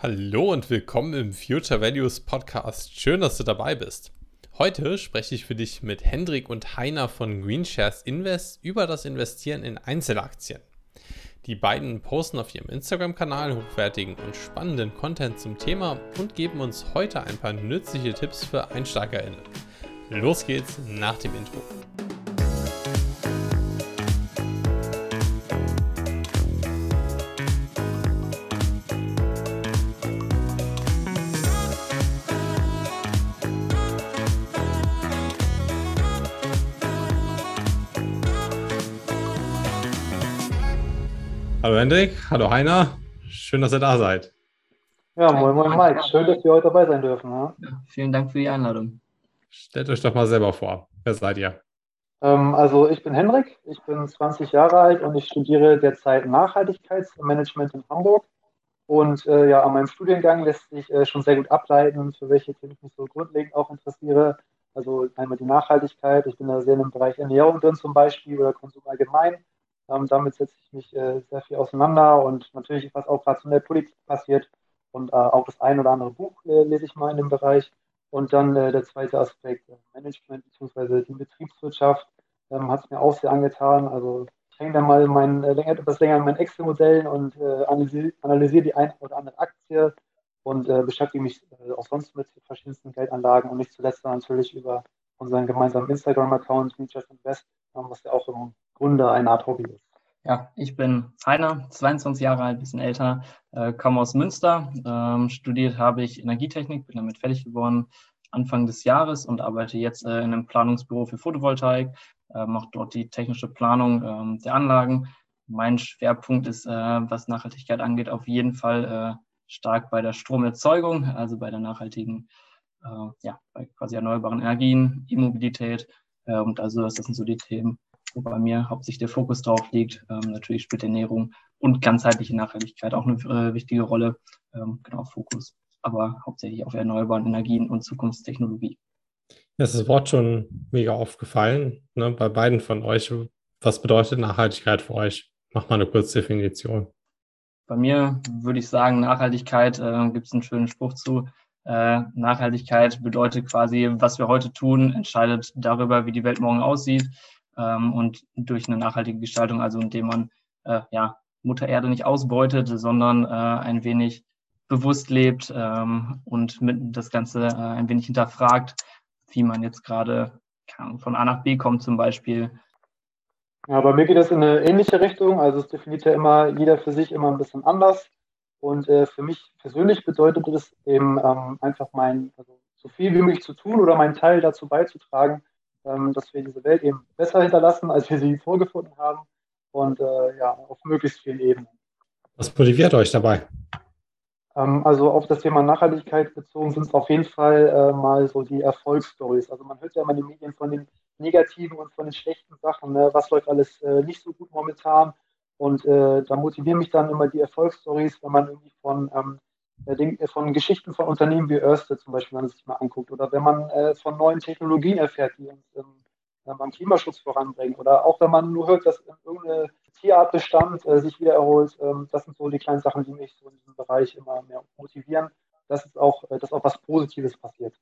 Hallo und willkommen im Future Values Podcast. Schön, dass du dabei bist. Heute spreche ich für dich mit Hendrik und Heiner von Greenshares Invest über das Investieren in Einzelaktien. Die beiden posten auf ihrem Instagram-Kanal hochwertigen und spannenden Content zum Thema und geben uns heute ein paar nützliche Tipps für EinsteigerInnen. Los geht's nach dem Intro. Hallo Hendrik, hallo Heiner, schön, dass ihr da seid. Ja, moin moin Mike, schön, dass wir heute dabei sein dürfen. Ja? Ja, vielen Dank für die Einladung. Stellt euch doch mal selber vor, wer seid ihr? Ähm, also ich bin Hendrik, ich bin 20 Jahre alt und ich studiere derzeit Nachhaltigkeitsmanagement in Hamburg. Und äh, ja, an meinem Studiengang lässt sich äh, schon sehr gut ableiten, für welche Themen ich mich so grundlegend auch interessiere. Also einmal die Nachhaltigkeit, ich bin da sehr im Bereich Ernährung drin zum Beispiel oder Konsum allgemein. Ähm, damit setze ich mich äh, sehr viel auseinander und natürlich, was auch gerade in der Politik passiert. Und äh, auch das ein oder andere Buch äh, lese ich mal in dem Bereich. Und dann der zweite Aspekt, Management bzw. die Betriebswirtschaft, ähm, hat es mir auch sehr angetan. Also ich hänge da mal mein, etwas länger an meinen Excel-Modellen und analysiere, analysiere die eine oder andere Aktie und beschäftige mich auch sonst mit verschiedensten Geldanlagen und nicht zuletzt natürlich über unseren gemeinsamen Instagram-Account, Features Invest, was ja auch im Grunde eine Art Hobby ist. Ja, ich bin Heiner, 22 Jahre alt, bisschen älter, äh, komme aus Münster. Ähm, studiert habe ich Energietechnik, bin damit fertig geworden Anfang des Jahres und arbeite jetzt äh, in einem Planungsbüro für Photovoltaik, äh, mache dort die technische Planung ähm, der Anlagen. Mein Schwerpunkt ist, äh, was Nachhaltigkeit angeht, auf jeden Fall äh, stark bei der Stromerzeugung, also bei der nachhaltigen, äh, ja, bei quasi erneuerbaren Energien, E-Mobilität. und also das sind so die Themen, wo bei mir hauptsächlich der Fokus drauf liegt. Ähm, natürlich spielt Ernährung und ganzheitliche Nachhaltigkeit auch eine äh, wichtige Rolle. Ähm, genau, Fokus, aber hauptsächlich auf erneuerbaren Energien und Zukunftstechnologie. Das ist das Wort schon mega aufgefallen ne, bei beiden von euch. Was bedeutet Nachhaltigkeit für euch? Mach mal eine kurze Definition. Bei mir würde ich sagen, Nachhaltigkeit, äh, gibt es einen schönen Spruch zu. Äh, Nachhaltigkeit bedeutet quasi, was wir heute tun, entscheidet darüber, wie die Welt morgen aussieht ähm, und durch eine nachhaltige Gestaltung, also indem man äh, ja, Mutter Erde nicht ausbeutet, sondern äh, ein wenig bewusst lebt ähm, und mit das Ganze äh, ein wenig hinterfragt, wie man jetzt gerade von A nach B kommt zum Beispiel. Ja, bei mir geht das in eine ähnliche Richtung. Also es definiert ja immer jeder für sich immer ein bisschen anders. Und äh, für mich persönlich bedeutet es eben ähm, einfach mein, also so viel wie möglich zu tun oder meinen Teil dazu beizutragen, dass wir diese Welt eben besser hinterlassen, als wir sie vorgefunden haben und äh, ja, auf möglichst vielen Ebenen. Was motiviert euch dabei? Ähm, also auf das Thema Nachhaltigkeit bezogen sind es auf jeden Fall äh, mal so die Erfolgsstories. Also man hört ja immer in den Medien von den negativen und von den schlechten Sachen, ne? was läuft alles äh, nicht so gut momentan. Und äh, da motivieren mich dann immer die Erfolgsstories, wenn man irgendwie von ähm, äh, von Geschichten von Unternehmen wie Örsted zum Beispiel, wenn man sich mal anguckt, oder wenn man äh, von neuen Technologien erfährt, die uns ähm, beim Klimaschutz voranbringen, oder auch wenn man nur hört, dass irgendeine Tierartbestand äh, sich wieder erholt. Ähm, das sind so die kleinen Sachen, die mich so in diesem Bereich immer mehr motivieren, dass es auch, äh, dass auch was Positives passiert.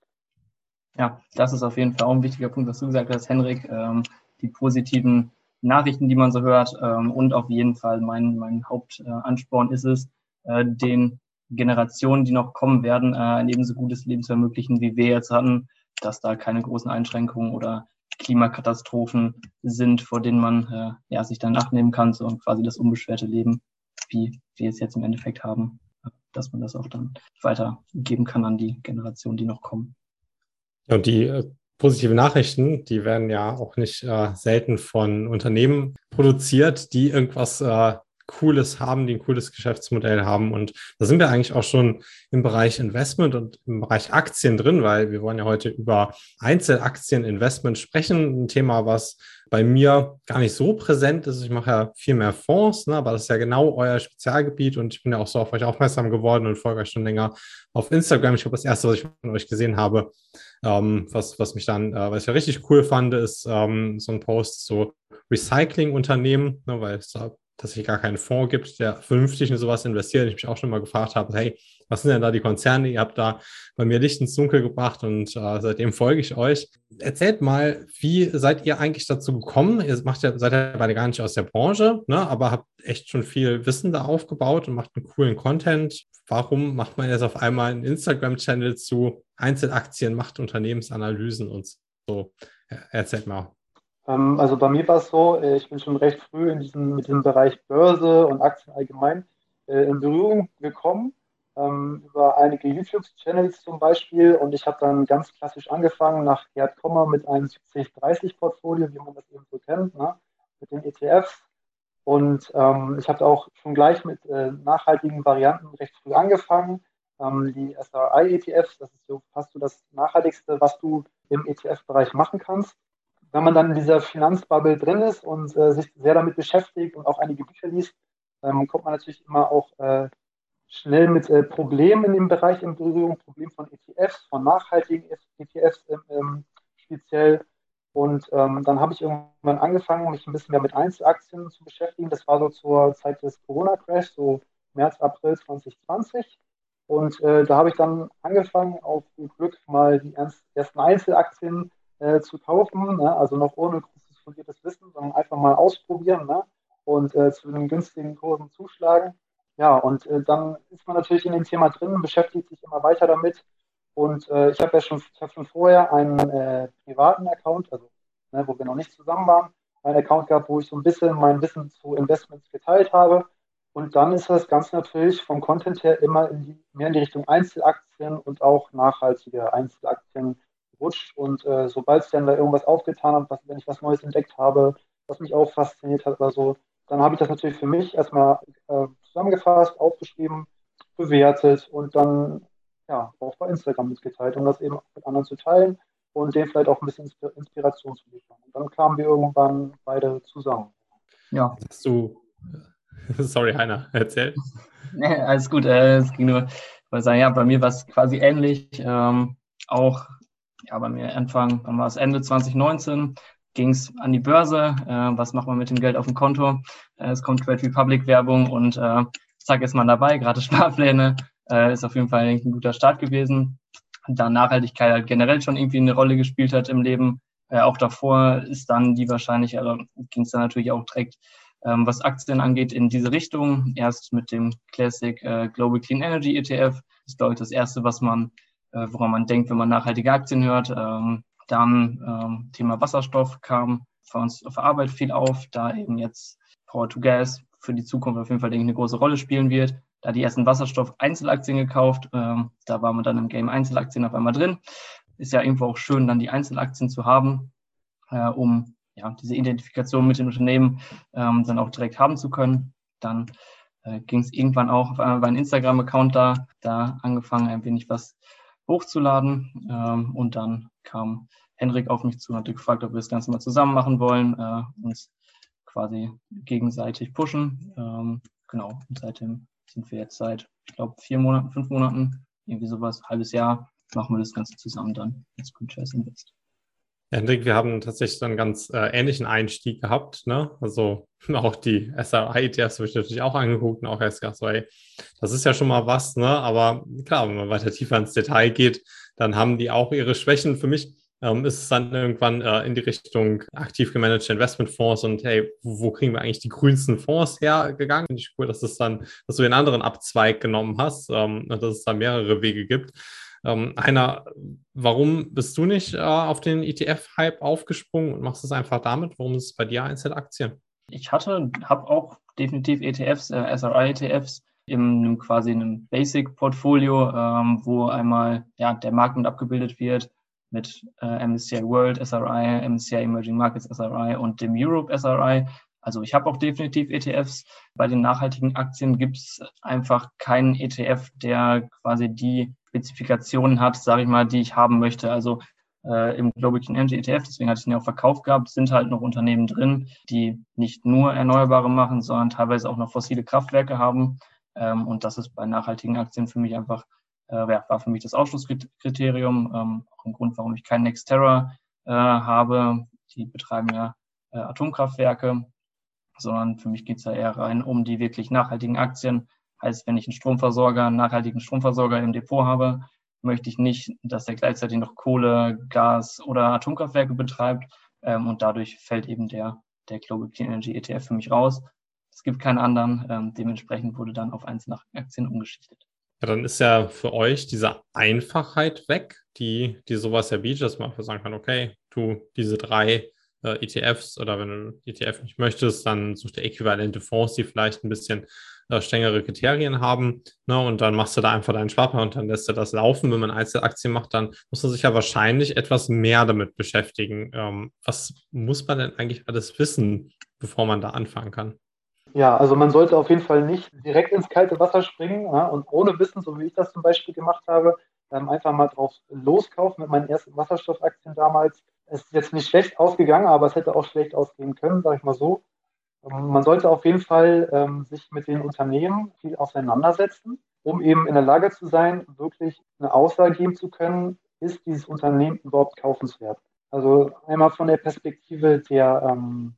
Ja, das ist auf jeden Fall auch ein wichtiger Punkt, was du gesagt hast, Henrik. Ähm, die positiven Nachrichten, die man so hört. Ähm, und auf jeden Fall mein, mein Hauptansporn ist es, äh, den Generationen, die noch kommen werden, äh, ein ebenso gutes Leben zu ermöglichen, wie wir jetzt hatten, dass da keine großen Einschränkungen oder Klimakatastrophen sind, vor denen man äh, ja, sich dann nachnehmen kann, so quasi das unbeschwerte Leben, wie wir es jetzt im Endeffekt haben, dass man das auch dann weitergeben kann an die Generationen, die noch kommen. Und die äh, positive Nachrichten, die werden ja auch nicht äh, selten von Unternehmen produziert, die irgendwas äh, Cooles haben, die ein cooles Geschäftsmodell haben. Und da sind wir eigentlich auch schon im Bereich Investment und im Bereich Aktien drin, weil wir wollen ja heute über Einzelaktieninvestment sprechen. Ein Thema, was bei mir gar nicht so präsent ist. Ich mache ja viel mehr Fonds, ne, aber das ist ja genau euer Spezialgebiet und ich bin ja auch so auf euch aufmerksam geworden und folge euch schon länger auf Instagram. Ich glaube, das erste, was ich von euch gesehen habe, ähm, was, was mich dann, äh, was ich ja richtig cool fand, ist ähm, so ein Post, so Recycling-Unternehmen, ne, weil es da dass es gar keinen Fonds gibt, der vernünftig in sowas investiert. Ich mich auch schon mal gefragt habe, hey, was sind denn da die Konzerne? Ihr habt da bei mir Licht ins Dunkel gebracht und äh, seitdem folge ich euch. Erzählt mal, wie seid ihr eigentlich dazu gekommen? Ihr macht ja, seid ja beide gar nicht aus der Branche, ne, aber habt echt schon viel Wissen da aufgebaut und macht einen coolen Content. Warum macht man jetzt auf einmal einen Instagram-Channel zu Einzelaktien, macht Unternehmensanalysen und so? Erzählt mal. Ähm, also bei mir war es so, äh, ich bin schon recht früh in diesem, mit diesem Bereich Börse und Aktien allgemein äh, in Berührung gekommen ähm, über einige YouTube-Channels zum Beispiel. Und ich habe dann ganz klassisch angefangen nach Gerd Kommer mit einem 70-30-Portfolio, wie man das eben so kennt, ne? mit den ETFs. Und ähm, ich habe auch schon gleich mit äh, nachhaltigen Varianten recht früh angefangen. Ähm, die SRI-ETFs, das ist so fast so das Nachhaltigste, was du im ETF-Bereich machen kannst. Wenn man dann in dieser Finanzbubble drin ist und äh, sich sehr damit beschäftigt und auch einige Bücher liest, ähm, kommt man natürlich immer auch äh, schnell mit äh, Problemen in dem Bereich in Berührung, Problem von ETFs, von nachhaltigen ETFs ähm, ähm, speziell. Und ähm, dann habe ich irgendwann angefangen, mich ein bisschen mehr mit Einzelaktien zu beschäftigen. Das war so zur Zeit des Corona-Crash, so März, April 2020. Und äh, da habe ich dann angefangen, auf Glück mal die ersten Einzelaktien äh, zu kaufen. Ne? Also noch ohne großes fundiertes Wissen, sondern einfach mal ausprobieren ne? und äh, zu den günstigen Kursen zuschlagen. Ja, und äh, dann ist man natürlich in dem Thema drin, beschäftigt sich immer weiter damit. Und äh, ich habe ja schon, ich habe schon vorher einen äh, privaten Account, also ne, wo wir noch nicht zusammen waren, einen Account gehabt, wo ich so ein bisschen mein Wissen zu Investments geteilt habe. Und dann ist das Ganze natürlich vom Content her immer in die, mehr in die Richtung Einzelaktien und auch nachhaltige Einzelaktien rutscht. Und äh, sobald es dann da irgendwas aufgetan hat, was, wenn ich was Neues entdeckt habe, was mich auch fasziniert hat oder so, dann habe ich das natürlich für mich erstmal äh, zusammengefasst, aufgeschrieben, bewertet und dann ja, auch bei Instagram mitgeteilt, um das eben mit anderen zu teilen und denen vielleicht auch ein bisschen Inspiration zu liefern. Und dann kamen wir irgendwann beide zusammen. Ja. Hast du, sorry, Heiner, erzähl. Nee, alles gut. Äh, es ging nur, ich wollte sagen, ja, bei mir war es quasi ähnlich. Ähm, auch, ja, bei mir Anfang, dann war es Ende 2019, ging es an die Börse. Äh, was macht man mit dem Geld auf dem Konto? Äh, es kommt Trade Republic Werbung und äh, zack ist man dabei. Gerade Sparpläne äh, ist auf jeden Fall ein guter Start gewesen. Da Nachhaltigkeit halt generell schon irgendwie eine Rolle gespielt hat im Leben. Äh, auch davor ist dann die wahrscheinlich, also ging es dann natürlich auch direkt, ähm, was Aktien angeht, in diese Richtung. Erst mit dem Classic äh, Global Clean Energy ETF. Das ist, glaube ich, das erste, was man, äh, woran man denkt, wenn man nachhaltige Aktien hört. Ähm, dann ähm, Thema Wasserstoff kam für uns auf der Arbeit viel auf, da eben jetzt Power to Gas für die Zukunft auf jeden Fall denke ich, eine große Rolle spielen wird. Da die ersten Wasserstoff-Einzelaktien gekauft, ähm, da waren wir dann im Game Einzelaktien auf einmal drin. Ist ja irgendwo auch schön, dann die Einzelaktien zu haben, äh, um ja, diese Identifikation mit dem Unternehmen ähm, dann auch direkt haben zu können. Dann äh, ging es irgendwann auch auf einmal bei einem Instagram-Account da, da angefangen, ein wenig was hochzuladen. Ähm, und dann kam Henrik auf mich zu und hat gefragt, ob wir das Ganze mal zusammen machen wollen, äh, uns quasi gegenseitig pushen. Ähm, genau, und seitdem sind wir jetzt seit, ich glaube, vier Monaten, fünf Monaten, irgendwie sowas, halbes Jahr, machen wir das Ganze zusammen dann als Good Invest. Hendrik, wir haben tatsächlich einen ganz äh, ähnlichen Einstieg gehabt. Ne? Also auch die SRI-ETFs habe ich natürlich auch angeguckt und auch ey, das ist ja schon mal was. Ne? Aber klar, wenn man weiter tiefer ins Detail geht, dann haben die auch ihre Schwächen. Für mich ähm, ist es dann irgendwann äh, in die Richtung aktiv gemanagte Investmentfonds und hey, wo, wo kriegen wir eigentlich die grünsten Fonds hergegangen? Finde ich cool, dass es dann, dass du den anderen Abzweig genommen hast ähm, und dass es da mehrere Wege gibt. Ähm, einer, warum bist du nicht äh, auf den ETF-Hype aufgesprungen und machst es einfach damit? Warum ist es bei dir Einzelaktien? Ich hatte, habe auch definitiv ETFs, äh, SRI-ETFs in einem quasi einem Basic-Portfolio, ähm, wo einmal ja, der Markt mit abgebildet wird mit äh, MSCI World SRI, MSCI Emerging Markets SRI und dem Europe SRI. Also ich habe auch definitiv ETFs. Bei den nachhaltigen Aktien gibt es einfach keinen ETF, der quasi die Spezifikationen hat, sage ich mal, die ich haben möchte. Also äh, im Global Clean Energy ETF, deswegen hatte ich ihn ja auch verkauft gehabt, sind halt noch Unternehmen drin, die nicht nur Erneuerbare machen, sondern teilweise auch noch fossile Kraftwerke haben. Ähm, und das ist bei nachhaltigen Aktien für mich einfach, äh, war für mich das Ausschlusskriterium. Ähm, auch ein Grund, warum ich keinen Nexterra äh, habe. Die betreiben ja äh, Atomkraftwerke. sondern für mich geht es ja eher rein um die wirklich nachhaltigen Aktien. Heißt, wenn ich einen Stromversorger, einen nachhaltigen Stromversorger im Depot habe, möchte ich nicht, dass er gleichzeitig noch Kohle, Gas oder Atomkraftwerke betreibt. Ähm, und dadurch fällt eben der, der Global Clean Energy ETF für mich raus. Es gibt keinen anderen. Ähm, dementsprechend wurde dann auf einzelne Aktien umgeschichtet. Ja, dann ist ja für euch diese Einfachheit weg, die, die sowas ja bietet, dass man einfach sagen kann, okay, du diese drei äh, ETFs oder wenn du ETF nicht möchtest, dann such dir äquivalente Fonds, die vielleicht ein bisschen äh, strengere Kriterien haben. Ne, und dann machst du da einfach deinen Sparplan und dann lässt du das laufen. Wenn man Einzelaktien macht, dann muss man sich ja wahrscheinlich etwas mehr damit beschäftigen. Ähm, was muss man denn eigentlich alles wissen, bevor man da anfangen kann? Ja, also man sollte auf jeden Fall nicht direkt ins kalte Wasser springen ja, und ohne Wissen, so wie ich das zum Beispiel gemacht habe, ähm, einfach mal drauf loskaufen mit meinen ersten Wasserstoffaktien damals. Es ist jetzt nicht schlecht ausgegangen, aber es hätte auch schlecht ausgehen können, sage ich mal so. Ähm, man sollte auf jeden Fall ähm, sich mit den Unternehmen viel auseinandersetzen, um eben in der Lage zu sein, wirklich eine Aussage geben zu können, ist dieses Unternehmen überhaupt kaufenswert. Also einmal von der Perspektive der, ähm,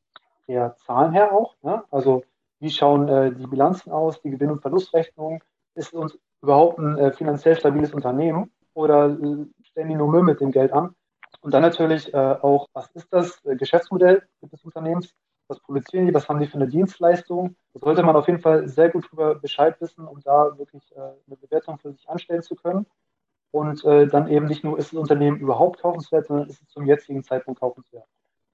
der Zahlen her auch. Ne? Also wie schauen äh, die Bilanzen aus, die Gewinn- und Verlustrechnung? Ist es uns überhaupt ein äh, finanziell stabiles Unternehmen oder äh, stellen die nur Müll mit dem Geld an? Und dann natürlich äh, auch, was ist das äh, Geschäftsmodell des Unternehmens? Was produzieren die? Was haben die für eine Dienstleistung? Da sollte man auf jeden Fall sehr gut darüber Bescheid wissen, um da wirklich äh, eine Bewertung für sich anstellen zu können. Und dann eben nicht nur, ist das Unternehmen überhaupt kaufenswert, sondern ist es zum jetzigen Zeitpunkt kaufenswert.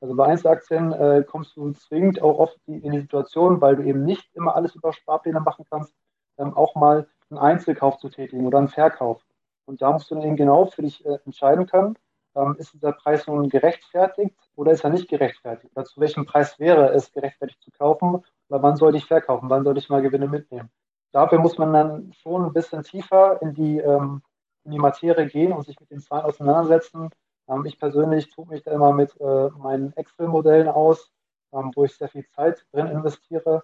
Also bei Einzelaktien äh, kommst du zwingend auch oft in die Situation, weil du eben nicht immer alles über Sparpläne machen kannst, ähm, auch mal einen Einzelkauf zu tätigen oder einen Verkauf. Und da musst du dann eben genau für dich äh, entscheiden können, ähm, ist dieser Preis nun gerechtfertigt oder ist er nicht gerechtfertigt? Oder zu welchem Preis wäre es gerechtfertigt zu kaufen? Oder wann sollte ich verkaufen? Wann sollte ich mal Gewinne mitnehmen? Dafür muss man dann schon ein bisschen tiefer in die, ähm, in die Materie gehen und sich mit den Zahlen auseinandersetzen ähm, ich persönlich tue mich da immer mit äh, meinen Excel-Modellen aus, ähm, wo ich sehr viel Zeit drin investiere.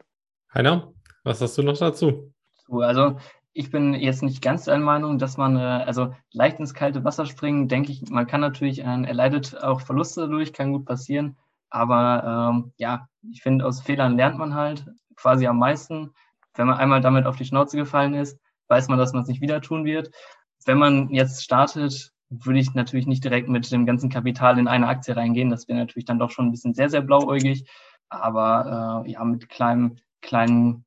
Heiner, was hast du noch dazu? Also ich bin jetzt nicht ganz der Meinung, dass man äh, also leicht ins kalte Wasser springen, denke ich, man kann natürlich, äh, er leidet auch Verluste dadurch, kann gut passieren. Aber ähm, ja, ich finde, aus Fehlern lernt man halt quasi am meisten. Wenn man einmal damit auf die Schnauze gefallen ist, weiß man, dass man es nicht wieder tun wird. Wenn man jetzt startet, würde ich natürlich nicht direkt mit dem ganzen Kapital in eine Aktie reingehen. Das wäre natürlich dann doch schon ein bisschen sehr, sehr blauäugig. Aber äh, ja, mit kleinen, kleinen,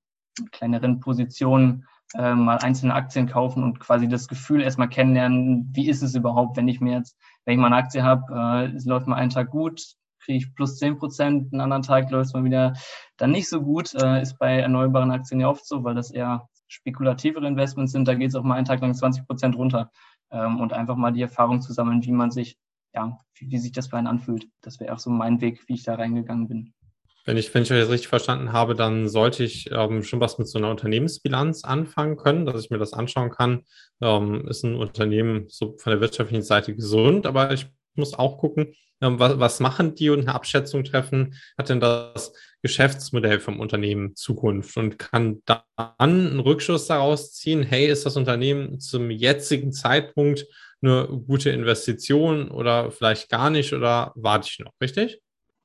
kleineren Positionen äh, mal einzelne Aktien kaufen und quasi das Gefühl erstmal kennenlernen, wie ist es überhaupt, wenn ich mir jetzt, wenn ich mal eine Aktie habe, äh, es läuft mal einen Tag gut, kriege ich plus zehn Prozent, einen anderen Tag läuft es mal wieder dann nicht so gut. Äh, ist bei erneuerbaren Aktien ja oft so, weil das eher spekulativere Investments sind. Da geht es auch mal einen Tag lang 20 Prozent runter ähm, und einfach mal die Erfahrung zu sammeln, wie man sich, ja, wie, wie sich das für einen anfühlt. Das wäre auch so mein Weg, wie ich da reingegangen bin. Wenn ich, wenn ich euch das richtig verstanden habe, dann sollte ich ähm, schon was mit so einer Unternehmensbilanz anfangen können, dass ich mir das anschauen kann. Ähm, ist ein Unternehmen so von der wirtschaftlichen Seite gesund, aber ich muss auch gucken, ähm, was, was machen die und eine Abschätzung treffen, hat denn das Geschäftsmodell vom Unternehmen Zukunft und kann dann einen Rückschuss daraus ziehen, hey, ist das Unternehmen zum jetzigen Zeitpunkt eine gute Investition oder vielleicht gar nicht oder warte ich noch, richtig?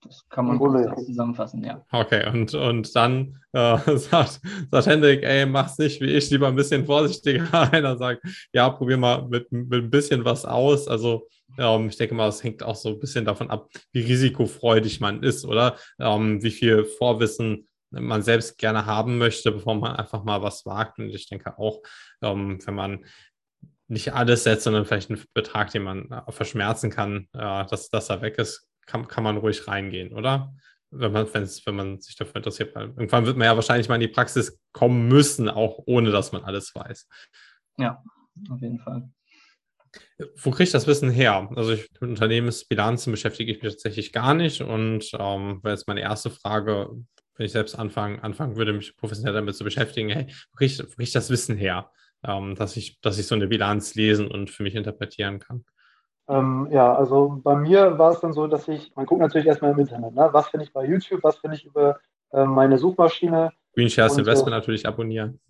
Das kann man gut zusammenfassen, ja. Okay, und, und dann äh, sagt, sagt Hendrik, ey, mach's nicht wie ich, lieber ein bisschen vorsichtiger. Einer sagt, ja, probier mal mit, mit ein bisschen was aus. Also ähm, ich denke mal, das hängt auch so ein bisschen davon ab, wie risikofreudig man ist, oder? Ähm, wie viel Vorwissen man selbst gerne haben möchte, bevor man einfach mal was wagt. Und ich denke auch, ähm, wenn man nicht alles setzt, sondern vielleicht einen Betrag, den man äh, verschmerzen kann, äh, dass, dass er weg ist, kann, kann man ruhig reingehen, oder? Wenn man, wenn man sich dafür interessiert, irgendwann wird man ja wahrscheinlich mal in die Praxis kommen müssen, auch ohne dass man alles weiß. Ja, auf jeden Fall. Wo kriege ich das Wissen her? Also ich, mit Unternehmensbilanzen beschäftige ich mich tatsächlich gar nicht und ähm, wäre jetzt meine erste Frage, wenn ich selbst anfangen, anfangen würde, mich professionell damit zu beschäftigen, hey, wo kriege ich, wo kriege ich das Wissen her, ähm, dass, ich, dass ich so eine Bilanz lesen und für mich interpretieren kann? Ähm, ja, also bei mir war es dann so, dass ich, man guckt natürlich erstmal im Internet, ne? was finde ich bei YouTube, was finde ich über äh, meine Suchmaschine. Green Shares und, Investment äh, natürlich abonnieren.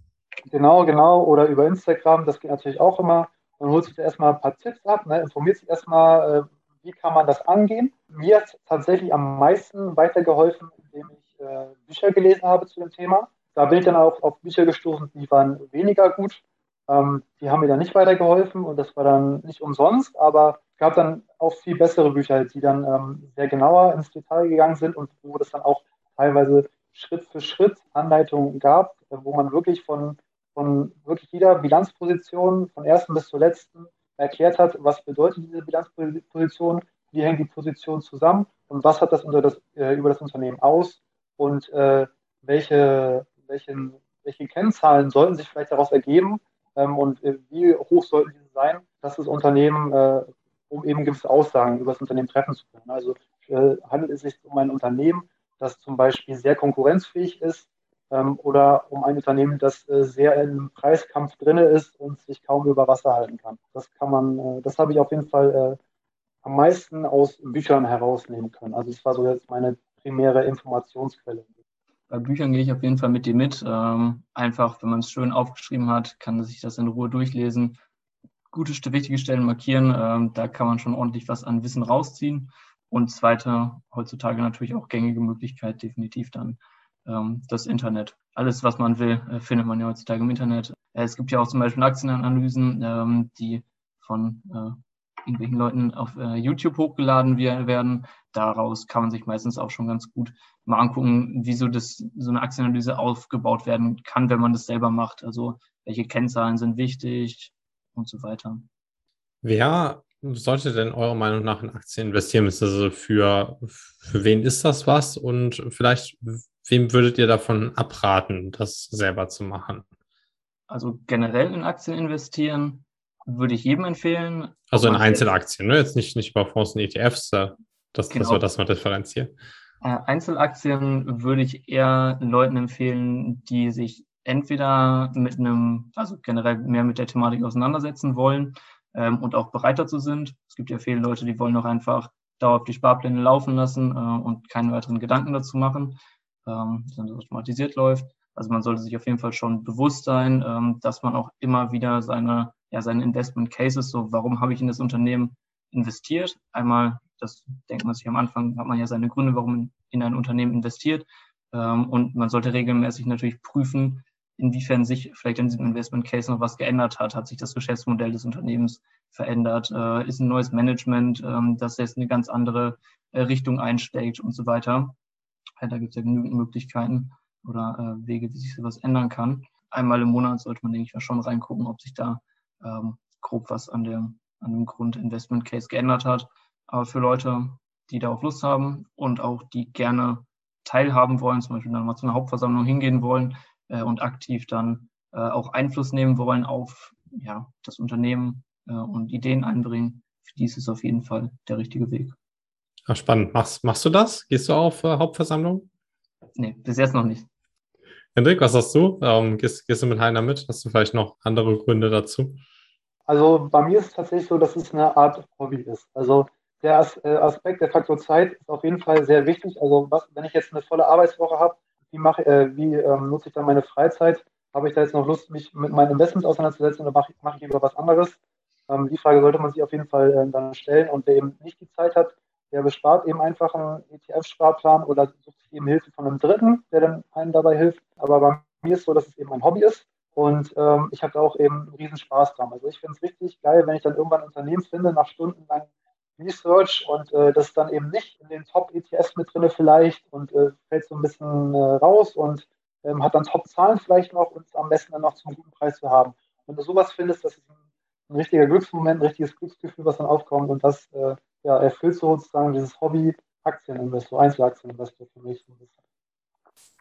Genau, genau, oder über Instagram, das geht natürlich auch immer. Man holt sich da erstmal ein paar Tipps ab, ne? informiert sich erstmal, äh, wie kann man das angehen. Mir hat tatsächlich am meisten weitergeholfen, indem ich äh, Bücher gelesen habe zu dem Thema. Da bin ich dann auch auf Bücher gestoßen, die waren weniger gut. Ähm, die haben mir dann nicht weitergeholfen und das war dann nicht umsonst, aber gab dann auch viel bessere Bücher, die dann ähm, sehr genauer ins Detail gegangen sind und wo das dann auch teilweise Schritt für Schritt Anleitungen gab, äh, wo man wirklich von, von wirklich jeder Bilanzposition, von ersten bis zur letzten, erklärt hat, was bedeutet diese Bilanzposition, wie hängt die Position zusammen und was hat das, unter das äh, über das Unternehmen aus und äh, welche, welchen, welche Kennzahlen sollten sich vielleicht daraus ergeben ähm, und äh, wie hoch sollten diese sein, dass das Unternehmen, äh, um eben gewisse Aussagen über das Unternehmen treffen zu können. Also äh, handelt es sich um ein Unternehmen, das zum Beispiel sehr konkurrenzfähig ist ähm, oder um ein Unternehmen, das äh, sehr im Preiskampf drin ist und sich kaum über Wasser halten kann. Das kann man, äh, das habe ich auf jeden Fall äh, am meisten aus Büchern herausnehmen können. Also es war so jetzt meine primäre Informationsquelle. Bei Büchern gehe ich auf jeden Fall mit dir mit. Ähm, einfach, wenn man es schön aufgeschrieben hat, kann sich das in Ruhe durchlesen. Gute, wichtige Stellen markieren. Ähm, da kann man schon ordentlich was an Wissen rausziehen. Und zweite, heutzutage natürlich auch gängige Möglichkeit, definitiv dann ähm, das Internet. Alles, was man will, äh, findet man ja heutzutage im Internet. Äh, es gibt ja auch zum Beispiel Aktienanalysen, ähm, die von äh, irgendwelchen Leuten auf äh, YouTube hochgeladen werden. Daraus kann man sich meistens auch schon ganz gut mal angucken, wieso das, so eine Aktienanalyse aufgebaut werden kann, wenn man das selber macht. Also welche Kennzahlen sind wichtig und so weiter. Wer sollte denn eurer Meinung nach in Aktien investieren? Also für, für wen ist das was? Und vielleicht, wem würdet ihr davon abraten, das selber zu machen? Also generell in Aktien investieren würde ich jedem empfehlen. Also in Einzelaktien, ne? jetzt nicht, nicht über Fonds und ETFs, das, genau. dass wir das mal differenzieren. Äh, Einzelaktien würde ich eher Leuten empfehlen, die sich entweder mit einem, also generell mehr mit der Thematik auseinandersetzen wollen ähm, und auch bereit dazu sind. Es gibt ja viele Leute, die wollen auch einfach dauerhaft die Sparpläne laufen lassen äh, und keine weiteren Gedanken dazu machen, ähm, sondern das automatisiert läuft. Also man sollte sich auf jeden Fall schon bewusst sein, ähm, dass man auch immer wieder seine ja, seine Investment Cases, so warum habe ich in das Unternehmen investiert? Einmal, das denkt man sich am Anfang, hat man ja seine Gründe, warum in ein Unternehmen investiert. Ähm, und man sollte regelmäßig natürlich prüfen, inwiefern sich vielleicht in diesem Investment Case noch was geändert hat. Hat sich das Geschäftsmodell des Unternehmens verändert? Äh, ist ein neues Management, ähm, das jetzt eine ganz andere äh, Richtung einschlägt und so weiter? da gibt es ja genügend Möglichkeiten oder äh, Wege, wie sich sowas ändern kann. Einmal im Monat sollte man, denke ich, mal schon reingucken, ob sich da ähm, grob was an dem, an dem Grundinvestment Case geändert hat. Aber für Leute, die darauf Lust haben und auch die gerne teilhaben wollen, zum Beispiel dann mal zu einer Hauptversammlung hingehen wollen äh, und aktiv dann äh, auch Einfluss nehmen wollen auf ja, das Unternehmen äh, und Ideen einbringen, für die ist es auf jeden Fall der richtige Weg. Ach, spannend. Machst, machst du das? Gehst du auf äh, Hauptversammlung? Nee, bis jetzt noch nicht. Hendrik, was hast du? Ähm, gehst, gehst, du mit Heiner mit? Hast du vielleicht noch andere Gründe dazu? Also bei mir ist es tatsächlich so, dass es eine Art Hobby ist. Also der äh, Aspekt der Faktor Zeit ist auf jeden Fall sehr wichtig. Also was, wenn ich jetzt eine volle Arbeitswoche habe, wie, mache, äh, wie ähm, nutze ich dann meine Freizeit? Habe ich da jetzt noch Lust, mich mit meinen Investments auseinanderzusetzen oder mache, mache ich lieber was anderes? Ähm, die Frage sollte man sich auf jeden Fall äh, dann stellen. Und wer eben nicht die Zeit hat, der bespart eben einfach einen ETF-Sparplan oder sucht sich eben Hilfe von einem Dritten, der dann einem dabei hilft. Aber bei mir ist es so, dass es eben ein Hobby ist. Und ähm, ich habe da auch eben einen riesen Spaß dran. Also ich finde es richtig geil, wenn ich dann irgendwann ein Unternehmen finde, nach stundenlang Research und äh, das dann eben nicht in den Top-ETFs mit drin vielleicht und äh, fällt so ein bisschen äh, raus und ähm, hat dann Top-Zahlen vielleicht noch und am besten dann noch zum guten Preis zu haben. Wenn du sowas findest, das ist ein, ein richtiger Glücksmoment, ein richtiges Glücksgefühl, was dann aufkommt und das äh, ja, erfüllt sozusagen dieses Hobby Aktieninvestor, Einzelaktieninvestor für mich.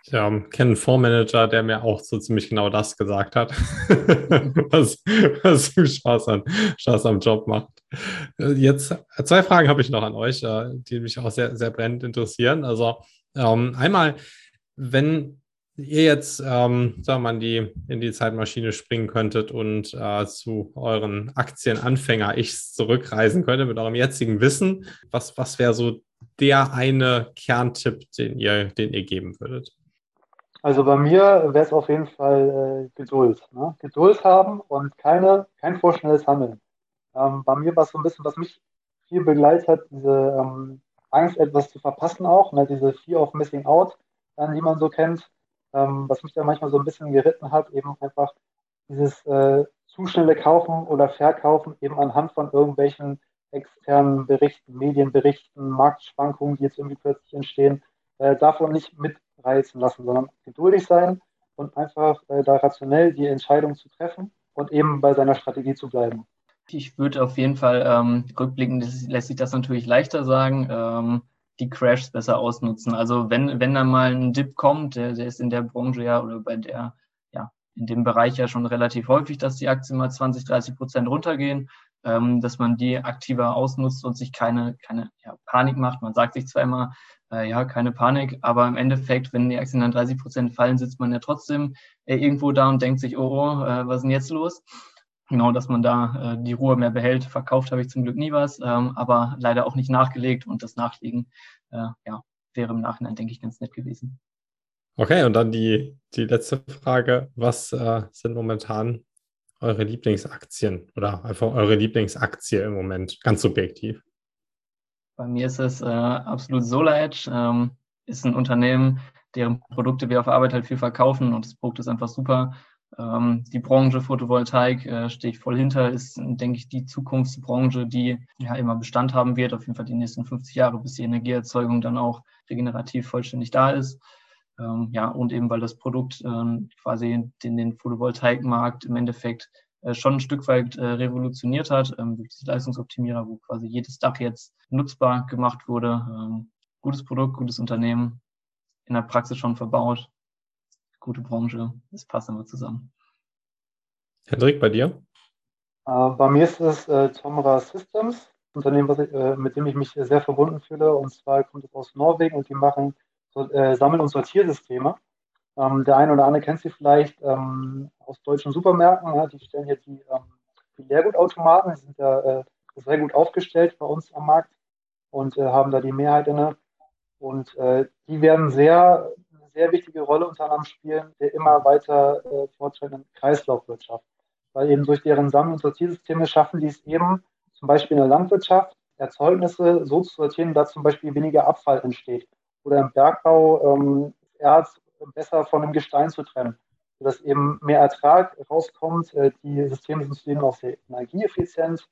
Ich ähm, kenne einen Fondsmanager, der mir auch so ziemlich genau das gesagt hat, was, was Spaß, an, Spaß am Job macht. Jetzt zwei Fragen habe ich noch an euch, äh, die mich auch sehr, sehr brennend interessieren. Also ähm, einmal, wenn ihr jetzt, ähm, sagen wir mal, in die, in die Zeitmaschine springen könntet und äh, zu euren Aktienanfänger-Ichs zurückreisen könntet mit eurem jetzigen Wissen, was, was wäre so der eine Kerntipp, den ihr, den ihr geben würdet? Also bei mir wäre es auf jeden Fall äh, Geduld. Ne? Geduld haben und keine, kein vorschnelles Handeln. Ähm, bei mir war es so ein bisschen, was mich viel begleitet hat, diese ähm, Angst, etwas zu verpassen auch, ne? diese Fear of Missing Out äh, die man so kennt. Ähm, was mich da manchmal so ein bisschen geritten hat, eben einfach dieses äh, zu schnelle Kaufen oder Verkaufen eben anhand von irgendwelchen externen Berichten, Medienberichten, Marktschwankungen, die jetzt irgendwie plötzlich entstehen, äh, davon nicht mitreißen lassen, sondern geduldig sein und einfach äh, da rationell die Entscheidung zu treffen und eben bei seiner Strategie zu bleiben. Ich würde auf jeden Fall ähm, rückblickend lässt sich das natürlich leichter sagen, ähm, die Crashs besser ausnutzen. Also wenn, wenn da mal ein Dip kommt, der, der ist in der Branche ja oder bei der, ja, in dem Bereich ja schon relativ häufig, dass die Aktien mal 20, 30 Prozent runtergehen, ähm, dass man die aktiver ausnutzt und sich keine, keine ja, Panik macht. Man sagt sich zwar immer, äh, ja, keine Panik, aber im Endeffekt, wenn die Aktien dann 30 Prozent fallen, sitzt man ja trotzdem äh, irgendwo da und denkt sich, oh, oh äh, was ist denn jetzt los? genau, dass man da äh, die Ruhe mehr behält. Verkauft habe ich zum Glück nie was, ähm, aber leider auch nicht nachgelegt und das Nachlegen äh, ja, wäre im Nachhinein, denke ich, ganz nett gewesen. Okay, und dann die, die letzte Frage. Was äh, sind momentan eure Lieblingsaktien oder einfach eure Lieblingsaktie im Moment, ganz subjektiv? Bei mir ist es äh, absolut SolarEdge. Ähm, ist ein Unternehmen, deren Produkte wir auf Arbeit halt viel verkaufen und das Produkt ist einfach super. Ähm, die Branche Photovoltaik äh, stehe ich voll hinter, ist, denke ich, die Zukunftsbranche, die ja immer Bestand haben wird, auf jeden Fall die nächsten 50 Jahre, bis die Energieerzeugung dann auch regenerativ vollständig da ist. Ähm, ja, und eben weil das Produkt ähm, quasi den, den Photovoltaikmarkt im Endeffekt äh, schon ein Stück weit äh, revolutioniert hat, ähm, durch diese Leistungsoptimierer, wo quasi jedes Dach jetzt nutzbar gemacht wurde. Ähm, gutes Produkt, gutes Unternehmen, in der Praxis schon verbaut gute Branche. Das passt immer zusammen. Hendrik, bei dir? Äh, bei mir ist es äh, Tomra Systems, Unternehmen, ich, äh, mit dem ich mich sehr verbunden fühle. Und zwar kommt es aus Norwegen und die machen äh, Sammel- und Sortiersysteme. Ähm, der eine oder andere kennt sie vielleicht ähm, aus deutschen Supermärkten. Ja, die stellen hier die, ähm, die Leergutautomaten, die sind ja äh, sehr gut aufgestellt bei uns am Markt und äh, haben da die Mehrheit inne. Und die werden sehr sehr wichtige Rolle unter anderem spielen, der immer weiter äh, fortschreitenden Kreislaufwirtschaft. Weil eben durch deren Sammel- und Sortiersysteme schaffen die es eben, zum Beispiel in der Landwirtschaft, Erzeugnisse so zu sortieren, dass zum Beispiel weniger Abfall entsteht. Oder im Bergbau ähm, Erz besser von dem Gestein zu trennen, sodass eben mehr Ertrag rauskommt. Äh, die Systeme sind zudem auch sehr energieeffizient.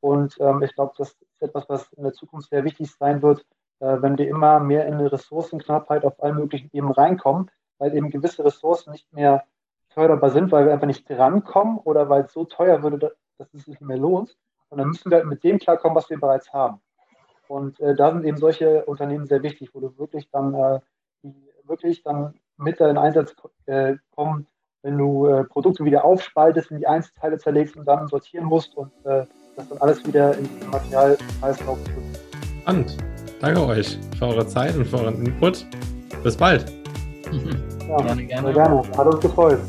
Und ähm, ich glaube, das ist etwas, was in der Zukunft sehr wichtig sein wird, äh, wenn wir immer mehr in eine Ressourcenknappheit auf allen möglichen Ebenen reinkommen, weil eben gewisse Ressourcen nicht mehr förderbar sind, weil wir einfach nicht drankommen oder weil es so teuer würde, dass es sich nicht mehr lohnt. Und dann müssen wir halt mit dem klarkommen, was wir bereits haben. Und äh, da sind eben solche Unternehmen sehr wichtig, wo du wirklich dann, äh, die wirklich dann mit in Einsatz äh, kommen, wenn du äh, Produkte wieder aufspaltest, in die Einzelteile zerlegst und dann sortieren musst und äh, das dann alles wieder in den Materialkreislauf führt. Spannend. Danke euch für eure Zeit und für euren Input. Bis bald. Ja, gerne, gerne. Sehr gerne. Hat uns gefreut.